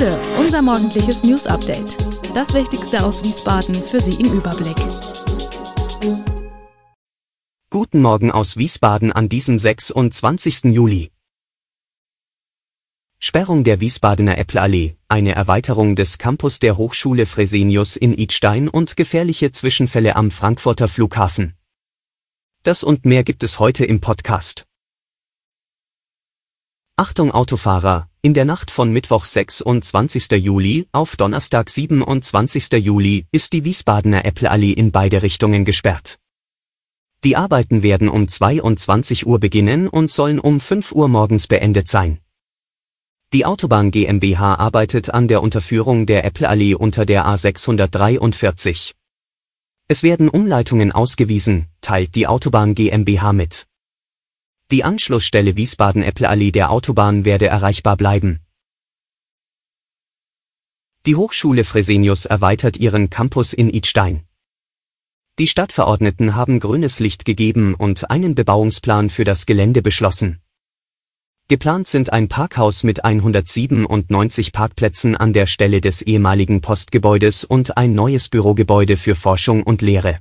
Bude, unser morgendliches News Update. Das Wichtigste aus Wiesbaden für Sie im Überblick. Guten Morgen aus Wiesbaden an diesem 26. Juli. Sperrung der Wiesbadener Äppleallee, eine Erweiterung des Campus der Hochschule Fresenius in Idstein und gefährliche Zwischenfälle am Frankfurter Flughafen. Das und mehr gibt es heute im Podcast. Achtung Autofahrer, in der Nacht von Mittwoch 26. Juli auf Donnerstag 27. Juli ist die Wiesbadener Äppleallee in beide Richtungen gesperrt. Die Arbeiten werden um 22 Uhr beginnen und sollen um 5 Uhr morgens beendet sein. Die Autobahn GmbH arbeitet an der Unterführung der Äppleallee unter der A643. Es werden Umleitungen ausgewiesen, teilt die Autobahn GmbH mit. Die Anschlussstelle Wiesbaden-Äppleallee der Autobahn werde erreichbar bleiben. Die Hochschule Fresenius erweitert ihren Campus in Idstein. Die Stadtverordneten haben grünes Licht gegeben und einen Bebauungsplan für das Gelände beschlossen. Geplant sind ein Parkhaus mit 197 Parkplätzen an der Stelle des ehemaligen Postgebäudes und ein neues Bürogebäude für Forschung und Lehre.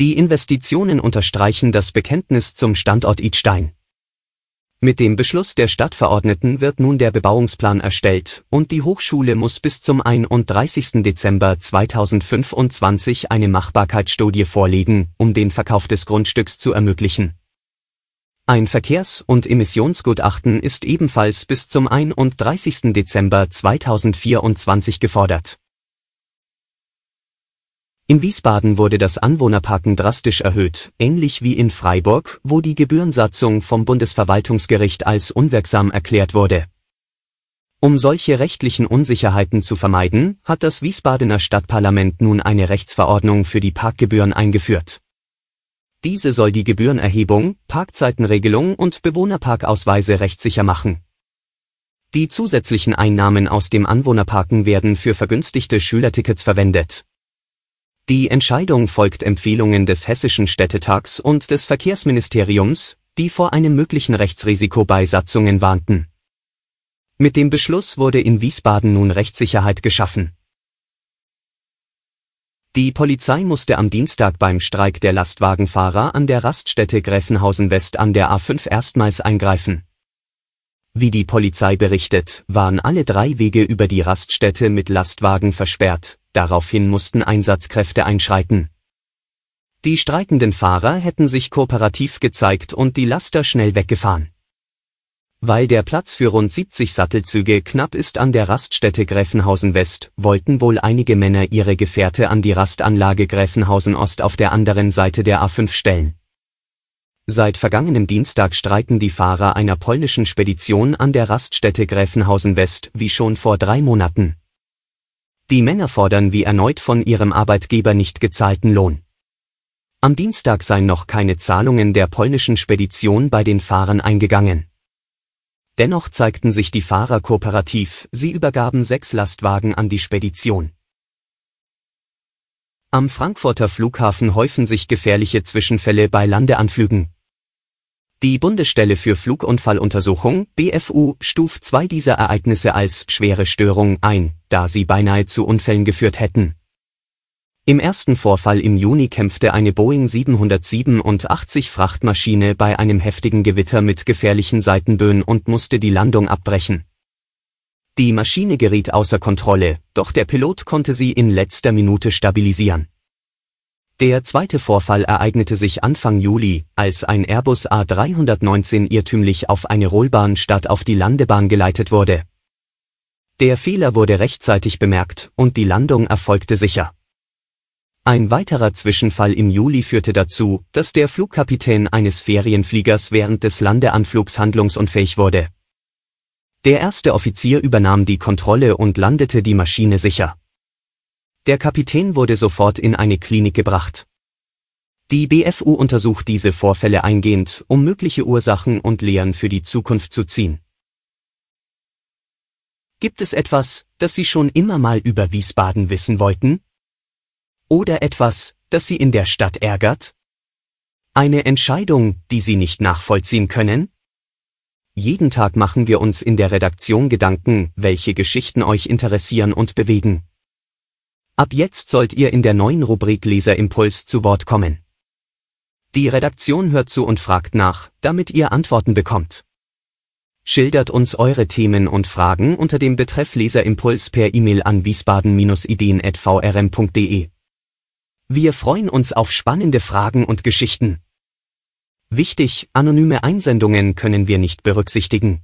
Die Investitionen unterstreichen das Bekenntnis zum Standort Idstein. Mit dem Beschluss der Stadtverordneten wird nun der Bebauungsplan erstellt und die Hochschule muss bis zum 31. Dezember 2025 eine Machbarkeitsstudie vorlegen, um den Verkauf des Grundstücks zu ermöglichen. Ein Verkehrs- und Emissionsgutachten ist ebenfalls bis zum 31. Dezember 2024 gefordert. In Wiesbaden wurde das Anwohnerparken drastisch erhöht, ähnlich wie in Freiburg, wo die Gebührensatzung vom Bundesverwaltungsgericht als unwirksam erklärt wurde. Um solche rechtlichen Unsicherheiten zu vermeiden, hat das Wiesbadener Stadtparlament nun eine Rechtsverordnung für die Parkgebühren eingeführt. Diese soll die Gebührenerhebung, Parkzeitenregelung und Bewohnerparkausweise rechtssicher machen. Die zusätzlichen Einnahmen aus dem Anwohnerparken werden für vergünstigte Schülertickets verwendet. Die Entscheidung folgt Empfehlungen des Hessischen Städtetags und des Verkehrsministeriums, die vor einem möglichen Rechtsrisiko bei Satzungen warnten. Mit dem Beschluss wurde in Wiesbaden nun Rechtssicherheit geschaffen. Die Polizei musste am Dienstag beim Streik der Lastwagenfahrer an der Raststätte Gräfenhausen West an der A5 erstmals eingreifen. Wie die Polizei berichtet, waren alle drei Wege über die Raststätte mit Lastwagen versperrt, daraufhin mussten Einsatzkräfte einschreiten. Die streikenden Fahrer hätten sich kooperativ gezeigt und die Laster schnell weggefahren. Weil der Platz für rund 70 Sattelzüge knapp ist an der Raststätte Gräfenhausen West, wollten wohl einige Männer ihre Gefährte an die Rastanlage Gräfenhausen Ost auf der anderen Seite der A5 stellen. Seit vergangenem Dienstag streiken die Fahrer einer polnischen Spedition an der Raststätte Gräfenhausen West wie schon vor drei Monaten. Die Männer fordern wie erneut von ihrem Arbeitgeber nicht gezahlten Lohn. Am Dienstag seien noch keine Zahlungen der polnischen Spedition bei den Fahrern eingegangen. Dennoch zeigten sich die Fahrer kooperativ, sie übergaben sechs Lastwagen an die Spedition. Am Frankfurter Flughafen häufen sich gefährliche Zwischenfälle bei Landeanflügen. Die Bundesstelle für Flugunfalluntersuchung BFU stuft zwei dieser Ereignisse als schwere Störung ein, da sie beinahe zu Unfällen geführt hätten. Im ersten Vorfall im Juni kämpfte eine Boeing 787 Frachtmaschine bei einem heftigen Gewitter mit gefährlichen Seitenböen und musste die Landung abbrechen. Die Maschine geriet außer Kontrolle, doch der Pilot konnte sie in letzter Minute stabilisieren. Der zweite Vorfall ereignete sich Anfang Juli, als ein Airbus A319 irrtümlich auf eine Rollbahn statt auf die Landebahn geleitet wurde. Der Fehler wurde rechtzeitig bemerkt und die Landung erfolgte sicher. Ein weiterer Zwischenfall im Juli führte dazu, dass der Flugkapitän eines Ferienfliegers während des Landeanflugs handlungsunfähig wurde. Der erste Offizier übernahm die Kontrolle und landete die Maschine sicher. Der Kapitän wurde sofort in eine Klinik gebracht. Die BFU untersucht diese Vorfälle eingehend, um mögliche Ursachen und Lehren für die Zukunft zu ziehen. Gibt es etwas, das Sie schon immer mal über Wiesbaden wissen wollten? Oder etwas, das Sie in der Stadt ärgert? Eine Entscheidung, die Sie nicht nachvollziehen können? Jeden Tag machen wir uns in der Redaktion Gedanken, welche Geschichten euch interessieren und bewegen. Ab jetzt sollt ihr in der neuen Rubrik Leserimpuls zu Wort kommen. Die Redaktion hört zu und fragt nach, damit ihr Antworten bekommt. Schildert uns eure Themen und Fragen unter dem Betreff Leserimpuls per E-Mail an wiesbaden-ideen.vrm.de. Wir freuen uns auf spannende Fragen und Geschichten. Wichtig, anonyme Einsendungen können wir nicht berücksichtigen.